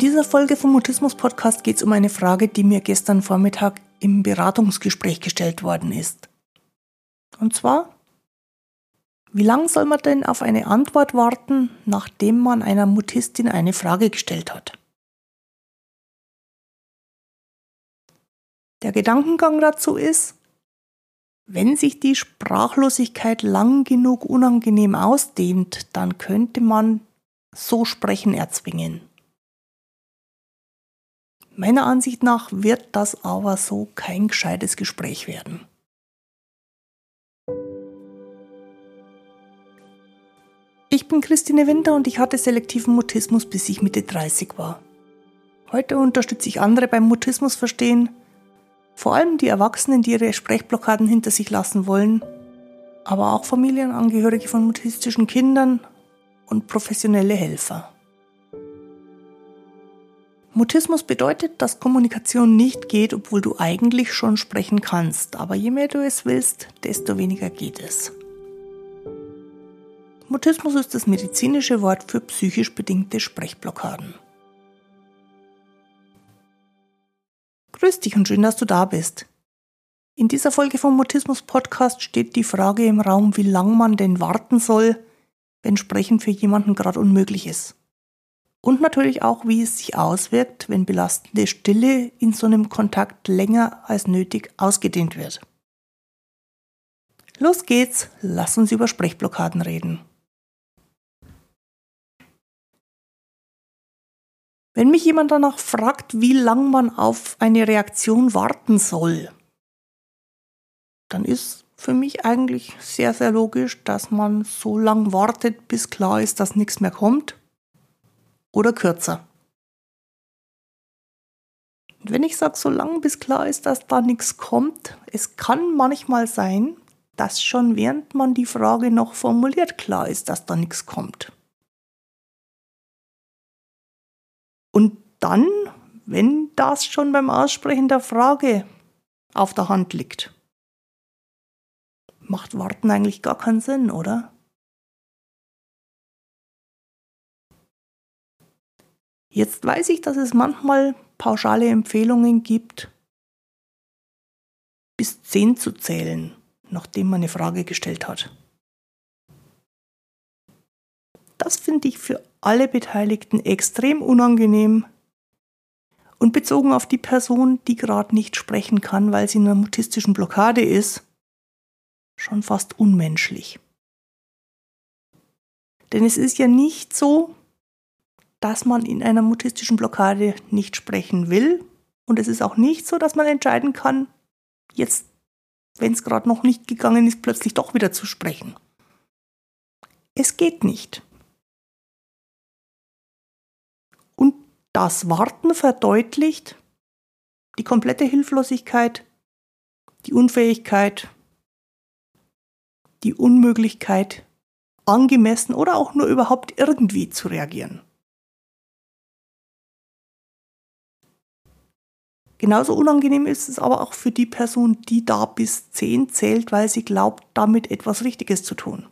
dieser Folge vom Mutismus Podcast geht es um eine Frage, die mir gestern Vormittag im Beratungsgespräch gestellt worden ist. Und zwar, wie lange soll man denn auf eine Antwort warten, nachdem man einer Mutistin eine Frage gestellt hat? Der Gedankengang dazu ist, wenn sich die Sprachlosigkeit lang genug unangenehm ausdehnt, dann könnte man so Sprechen erzwingen. Meiner Ansicht nach wird das aber so kein gescheites Gespräch werden. Ich bin Christine Winter und ich hatte selektiven Mutismus, bis ich Mitte 30 war. Heute unterstütze ich andere beim Mutismus verstehen, vor allem die Erwachsenen, die ihre Sprechblockaden hinter sich lassen wollen, aber auch Familienangehörige von mutistischen Kindern und professionelle Helfer. Mutismus bedeutet, dass Kommunikation nicht geht, obwohl du eigentlich schon sprechen kannst, aber je mehr du es willst, desto weniger geht es. Mutismus ist das medizinische Wort für psychisch bedingte Sprechblockaden. Grüß dich und schön, dass du da bist. In dieser Folge vom Mutismus Podcast steht die Frage im Raum, wie lang man denn warten soll, wenn Sprechen für jemanden gerade unmöglich ist. Und natürlich auch, wie es sich auswirkt, wenn belastende Stille in so einem Kontakt länger als nötig ausgedehnt wird. Los geht's, lass uns über Sprechblockaden reden. Wenn mich jemand danach fragt, wie lange man auf eine Reaktion warten soll, dann ist für mich eigentlich sehr, sehr logisch, dass man so lange wartet, bis klar ist, dass nichts mehr kommt oder kürzer. Und wenn ich sage, so lange bis klar ist, dass da nichts kommt, es kann manchmal sein, dass schon während man die Frage noch formuliert klar ist, dass da nichts kommt. Und dann, wenn das schon beim Aussprechen der Frage auf der Hand liegt, macht Warten eigentlich gar keinen Sinn, oder? Jetzt weiß ich, dass es manchmal pauschale Empfehlungen gibt, bis zehn zu zählen, nachdem man eine Frage gestellt hat. Das finde ich für alle Beteiligten extrem unangenehm und bezogen auf die Person, die gerade nicht sprechen kann, weil sie in einer mutistischen Blockade ist, schon fast unmenschlich. Denn es ist ja nicht so, dass man in einer mutistischen Blockade nicht sprechen will. Und es ist auch nicht so, dass man entscheiden kann, jetzt, wenn es gerade noch nicht gegangen ist, plötzlich doch wieder zu sprechen. Es geht nicht. Und das Warten verdeutlicht die komplette Hilflosigkeit, die Unfähigkeit, die Unmöglichkeit, angemessen oder auch nur überhaupt irgendwie zu reagieren. Genauso unangenehm ist es aber auch für die Person, die da bis 10 zählt, weil sie glaubt, damit etwas Richtiges zu tun.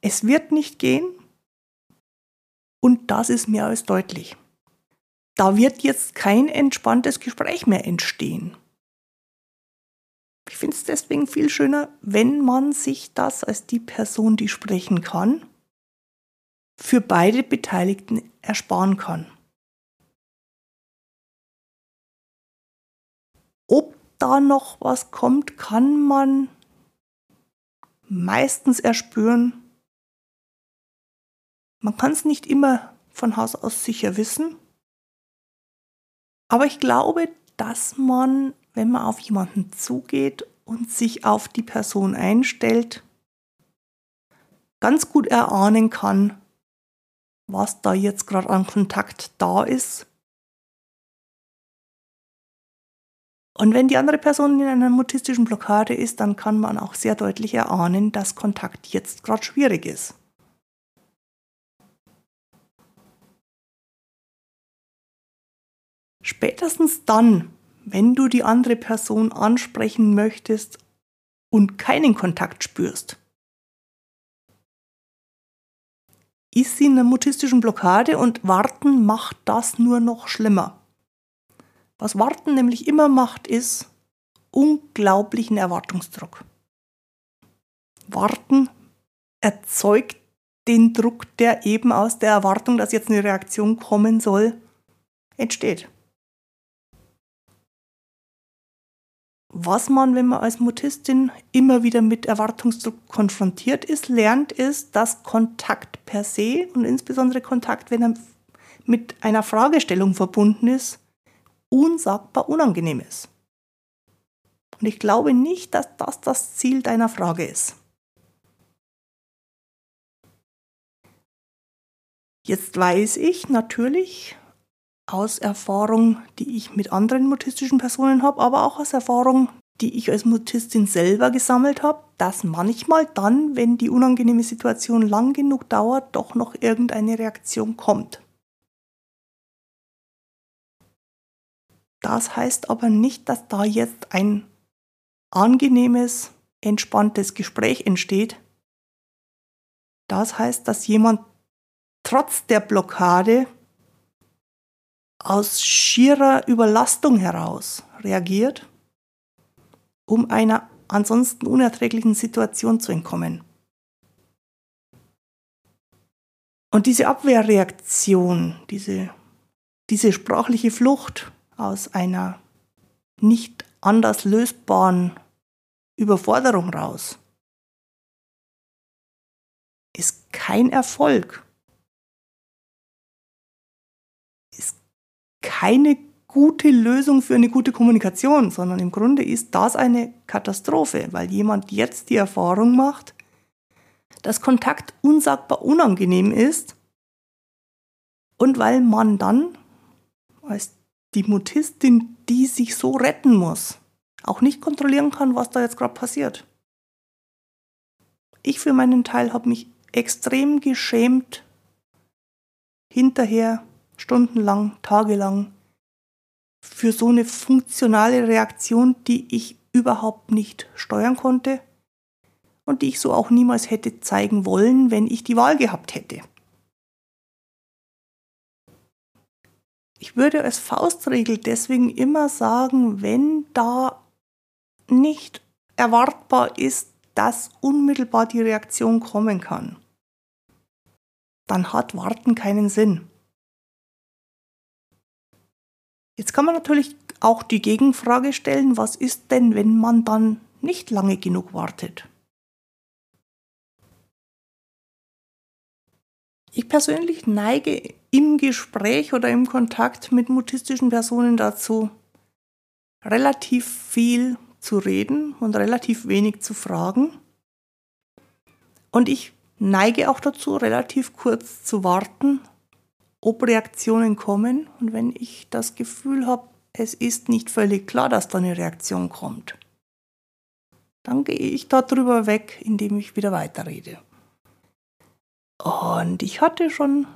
Es wird nicht gehen und das ist mehr als deutlich. Da wird jetzt kein entspanntes Gespräch mehr entstehen. Ich finde es deswegen viel schöner, wenn man sich das als die Person, die sprechen kann, für beide Beteiligten ersparen kann. Ob da noch was kommt, kann man meistens erspüren. Man kann es nicht immer von Haus aus sicher wissen. Aber ich glaube, dass man, wenn man auf jemanden zugeht und sich auf die Person einstellt, ganz gut erahnen kann, was da jetzt gerade an Kontakt da ist Und wenn die andere Person in einer mutistischen Blockade ist, dann kann man auch sehr deutlich erahnen, dass Kontakt jetzt gerade schwierig ist. Spätestens dann, wenn du die andere Person ansprechen möchtest und keinen Kontakt spürst, ist sie in einer mutistischen Blockade und Warten macht das nur noch schlimmer. Was Warten nämlich immer macht, ist unglaublichen Erwartungsdruck. Warten erzeugt den Druck, der eben aus der Erwartung, dass jetzt eine Reaktion kommen soll, entsteht. Was man, wenn man als Mutistin immer wieder mit Erwartungsdruck konfrontiert ist, lernt, ist, dass Kontakt per se und insbesondere Kontakt, wenn er mit einer Fragestellung verbunden ist, unsagbar unangenehm ist. Und ich glaube nicht, dass das das Ziel deiner Frage ist. Jetzt weiß ich natürlich, aus Erfahrung, die ich mit anderen mutistischen Personen habe, aber auch aus Erfahrung, die ich als Mutistin selber gesammelt habe, dass manchmal dann, wenn die unangenehme Situation lang genug dauert, doch noch irgendeine Reaktion kommt. Das heißt aber nicht, dass da jetzt ein angenehmes, entspanntes Gespräch entsteht. Das heißt, dass jemand trotz der Blockade aus schierer Überlastung heraus reagiert, um einer ansonsten unerträglichen Situation zu entkommen. Und diese Abwehrreaktion, diese, diese sprachliche Flucht aus einer nicht anders lösbaren Überforderung raus, ist kein Erfolg. keine gute Lösung für eine gute Kommunikation, sondern im Grunde ist das eine Katastrophe, weil jemand jetzt die Erfahrung macht, dass Kontakt unsagbar unangenehm ist und weil man dann als die Mutistin, die sich so retten muss, auch nicht kontrollieren kann, was da jetzt gerade passiert. Ich für meinen Teil habe mich extrem geschämt, hinterher stundenlang, tagelang für so eine funktionale Reaktion, die ich überhaupt nicht steuern konnte und die ich so auch niemals hätte zeigen wollen, wenn ich die Wahl gehabt hätte. Ich würde als Faustregel deswegen immer sagen, wenn da nicht erwartbar ist, dass unmittelbar die Reaktion kommen kann, dann hat Warten keinen Sinn. Jetzt kann man natürlich auch die Gegenfrage stellen, was ist denn, wenn man dann nicht lange genug wartet? Ich persönlich neige im Gespräch oder im Kontakt mit mutistischen Personen dazu, relativ viel zu reden und relativ wenig zu fragen. Und ich neige auch dazu, relativ kurz zu warten ob Reaktionen kommen und wenn ich das Gefühl habe, es ist nicht völlig klar, dass da eine Reaktion kommt, dann gehe ich darüber weg, indem ich wieder weiterrede. Und ich hatte schon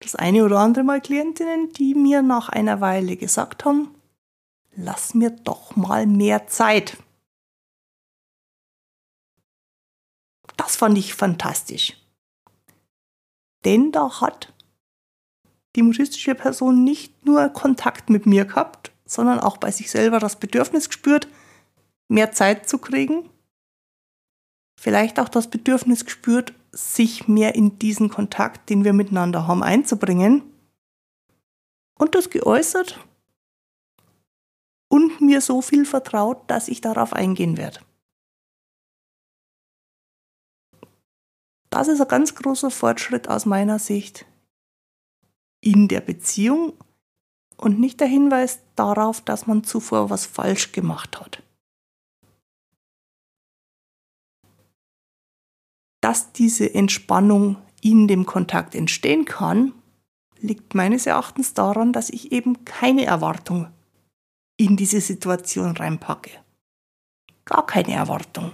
das eine oder andere Mal Klientinnen, die mir nach einer Weile gesagt haben, lass mir doch mal mehr Zeit. Das fand ich fantastisch. Denn da hat die mutistische Person nicht nur Kontakt mit mir gehabt, sondern auch bei sich selber das Bedürfnis gespürt, mehr Zeit zu kriegen. Vielleicht auch das Bedürfnis gespürt, sich mehr in diesen Kontakt, den wir miteinander haben, einzubringen. Und das geäußert und mir so viel vertraut, dass ich darauf eingehen werde. Das ist ein ganz großer Fortschritt aus meiner Sicht in der Beziehung und nicht der Hinweis darauf, dass man zuvor was falsch gemacht hat. Dass diese Entspannung in dem Kontakt entstehen kann, liegt meines Erachtens daran, dass ich eben keine Erwartung in diese Situation reinpacke. Gar keine Erwartung.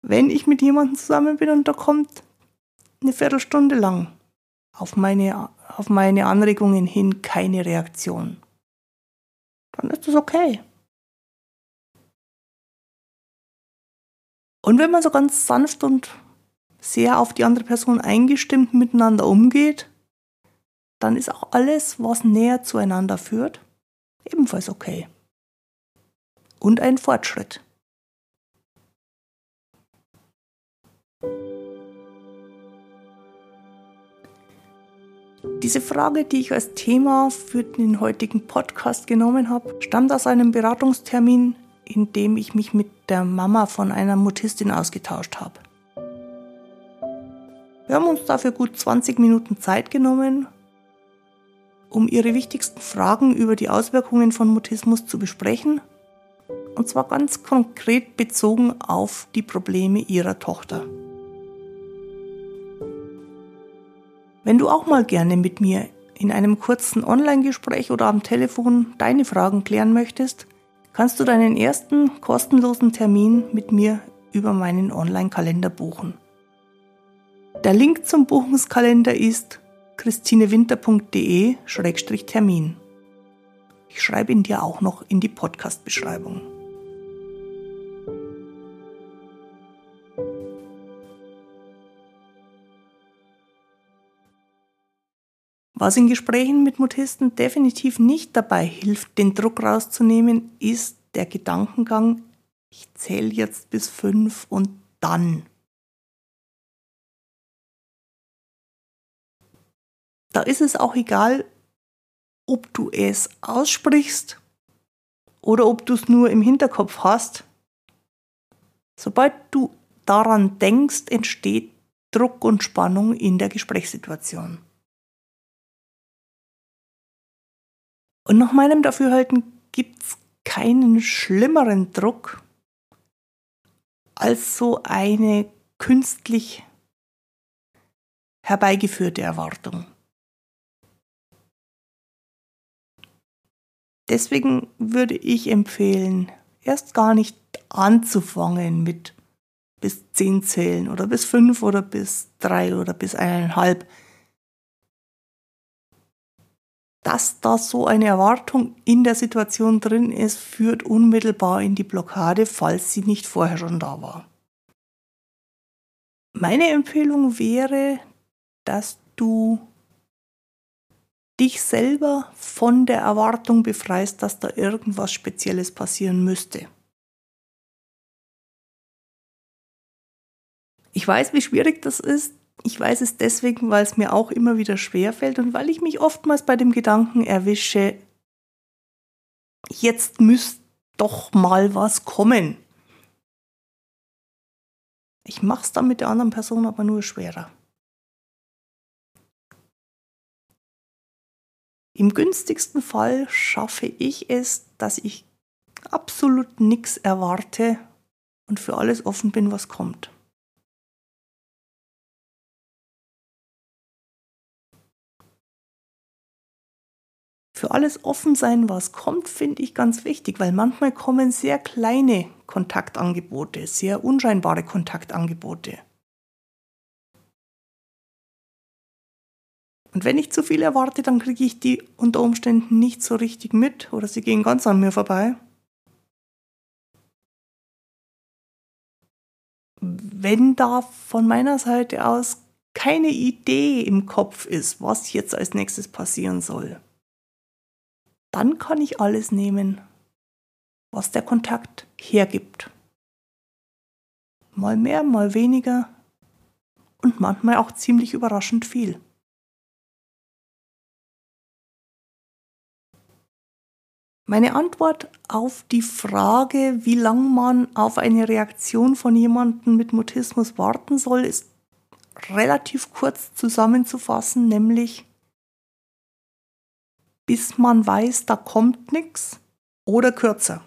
Wenn ich mit jemandem zusammen bin und da kommt eine Viertelstunde lang auf meine, auf meine Anregungen hin keine Reaktion. Dann ist das okay. Und wenn man so ganz sanft und sehr auf die andere Person eingestimmt miteinander umgeht, dann ist auch alles, was näher zueinander führt, ebenfalls okay. Und ein Fortschritt. Diese Frage, die ich als Thema für den heutigen Podcast genommen habe, stammt aus einem Beratungstermin, in dem ich mich mit der Mama von einer Mutistin ausgetauscht habe. Wir haben uns dafür gut 20 Minuten Zeit genommen, um ihre wichtigsten Fragen über die Auswirkungen von Mutismus zu besprechen, und zwar ganz konkret bezogen auf die Probleme ihrer Tochter. Wenn du auch mal gerne mit mir in einem kurzen Online-Gespräch oder am Telefon deine Fragen klären möchtest, kannst du deinen ersten kostenlosen Termin mit mir über meinen Online-Kalender buchen. Der Link zum Buchungskalender ist christinewinter.de-termin. Ich schreibe ihn dir auch noch in die Podcast-Beschreibung. Was in Gesprächen mit Mutisten definitiv nicht dabei hilft, den Druck rauszunehmen, ist der Gedankengang, ich zähle jetzt bis fünf und dann. Da ist es auch egal, ob du es aussprichst oder ob du es nur im Hinterkopf hast. Sobald du daran denkst, entsteht Druck und Spannung in der Gesprächssituation. Und nach meinem Dafürhalten gibt es keinen schlimmeren Druck als so eine künstlich herbeigeführte Erwartung. Deswegen würde ich empfehlen, erst gar nicht anzufangen mit bis zehn zählen oder bis fünf oder bis drei oder bis eineinhalb. Dass da so eine Erwartung in der Situation drin ist, führt unmittelbar in die Blockade, falls sie nicht vorher schon da war. Meine Empfehlung wäre, dass du dich selber von der Erwartung befreist, dass da irgendwas Spezielles passieren müsste. Ich weiß, wie schwierig das ist. Ich weiß es deswegen, weil es mir auch immer wieder schwer fällt und weil ich mich oftmals bei dem Gedanken erwische, jetzt müsste doch mal was kommen. Ich mache es dann mit der anderen Person aber nur schwerer. Im günstigsten Fall schaffe ich es, dass ich absolut nichts erwarte und für alles offen bin, was kommt. Für alles offen sein, was kommt, finde ich ganz wichtig, weil manchmal kommen sehr kleine Kontaktangebote, sehr unscheinbare Kontaktangebote. Und wenn ich zu viel erwarte, dann kriege ich die unter Umständen nicht so richtig mit oder sie gehen ganz an mir vorbei. Wenn da von meiner Seite aus keine Idee im Kopf ist, was jetzt als nächstes passieren soll, dann kann ich alles nehmen, was der Kontakt hergibt. Mal mehr, mal weniger und manchmal auch ziemlich überraschend viel. Meine Antwort auf die Frage, wie lange man auf eine Reaktion von jemandem mit Mutismus warten soll, ist relativ kurz zusammenzufassen, nämlich bis man weiß, da kommt nichts oder kürzer.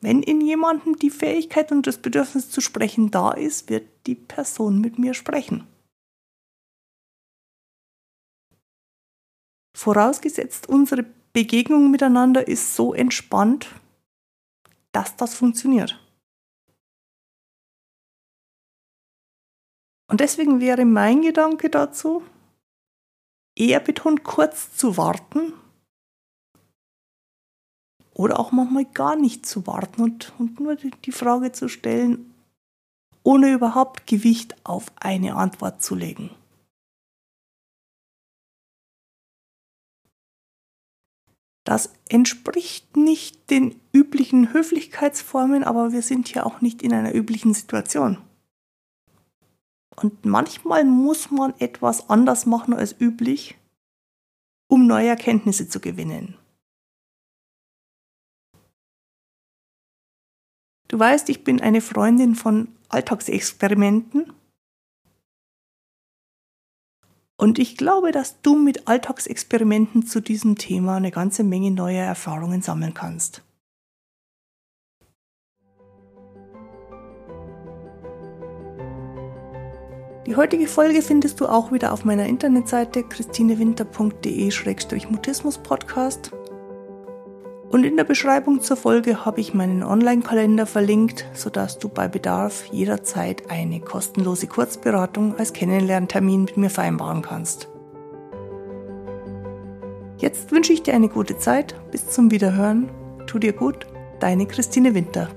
Wenn in jemandem die Fähigkeit und das Bedürfnis zu sprechen da ist, wird die Person mit mir sprechen. Vorausgesetzt, unsere Begegnung miteinander ist so entspannt, dass das funktioniert. Und deswegen wäre mein Gedanke dazu, eher betont kurz zu warten Oder auch manchmal gar nicht zu warten und, und nur die Frage zu stellen, ohne überhaupt Gewicht auf eine Antwort zu legen. Das entspricht nicht den üblichen Höflichkeitsformen, aber wir sind hier auch nicht in einer üblichen Situation. Und manchmal muss man etwas anders machen als üblich, um neue Erkenntnisse zu gewinnen. Du weißt, ich bin eine Freundin von Alltagsexperimenten und ich glaube, dass du mit Alltagsexperimenten zu diesem Thema eine ganze Menge neuer Erfahrungen sammeln kannst. Die heutige Folge findest du auch wieder auf meiner Internetseite christinewinter.de-mutismus-podcast und in der Beschreibung zur Folge habe ich meinen Online-Kalender verlinkt, sodass du bei Bedarf jederzeit eine kostenlose Kurzberatung als Kennenlerntermin mit mir vereinbaren kannst. Jetzt wünsche ich dir eine gute Zeit. Bis zum Wiederhören. Tu dir gut. Deine Christine Winter.